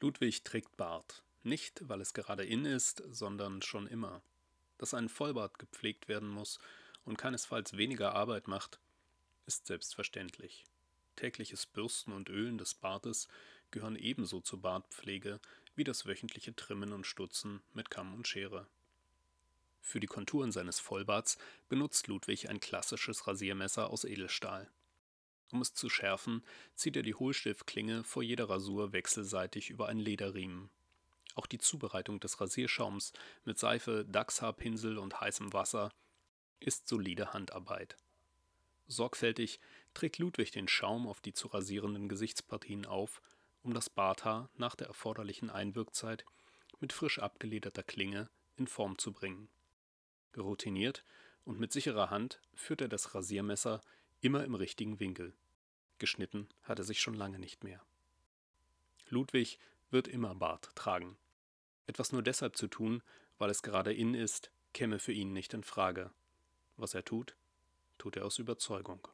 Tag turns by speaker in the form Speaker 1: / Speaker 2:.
Speaker 1: Ludwig trägt Bart. Nicht, weil es gerade in ist, sondern schon immer. Dass ein Vollbart gepflegt werden muss und keinesfalls weniger Arbeit macht, ist selbstverständlich. Tägliches Bürsten und Ölen des Bartes gehören ebenso zur Bartpflege wie das wöchentliche Trimmen und Stutzen mit Kamm und Schere. Für die Konturen seines Vollbarts benutzt Ludwig ein klassisches Rasiermesser aus Edelstahl. Um es zu schärfen, zieht er die Hohlstift-Klinge vor jeder Rasur wechselseitig über einen Lederriemen. Auch die Zubereitung des Rasierschaums mit Seife, Dachshaarpinsel und heißem Wasser ist solide Handarbeit. Sorgfältig trägt Ludwig den Schaum auf die zu rasierenden Gesichtspartien auf, um das Barthaar nach der erforderlichen Einwirkzeit mit frisch abgelederter Klinge in Form zu bringen. Routiniert und mit sicherer Hand führt er das Rasiermesser immer im richtigen Winkel. Geschnitten hat er sich schon lange nicht mehr. Ludwig wird immer Bart tragen. Etwas nur deshalb zu tun, weil es gerade in ist, käme für ihn nicht in Frage. Was er tut, tut er aus Überzeugung.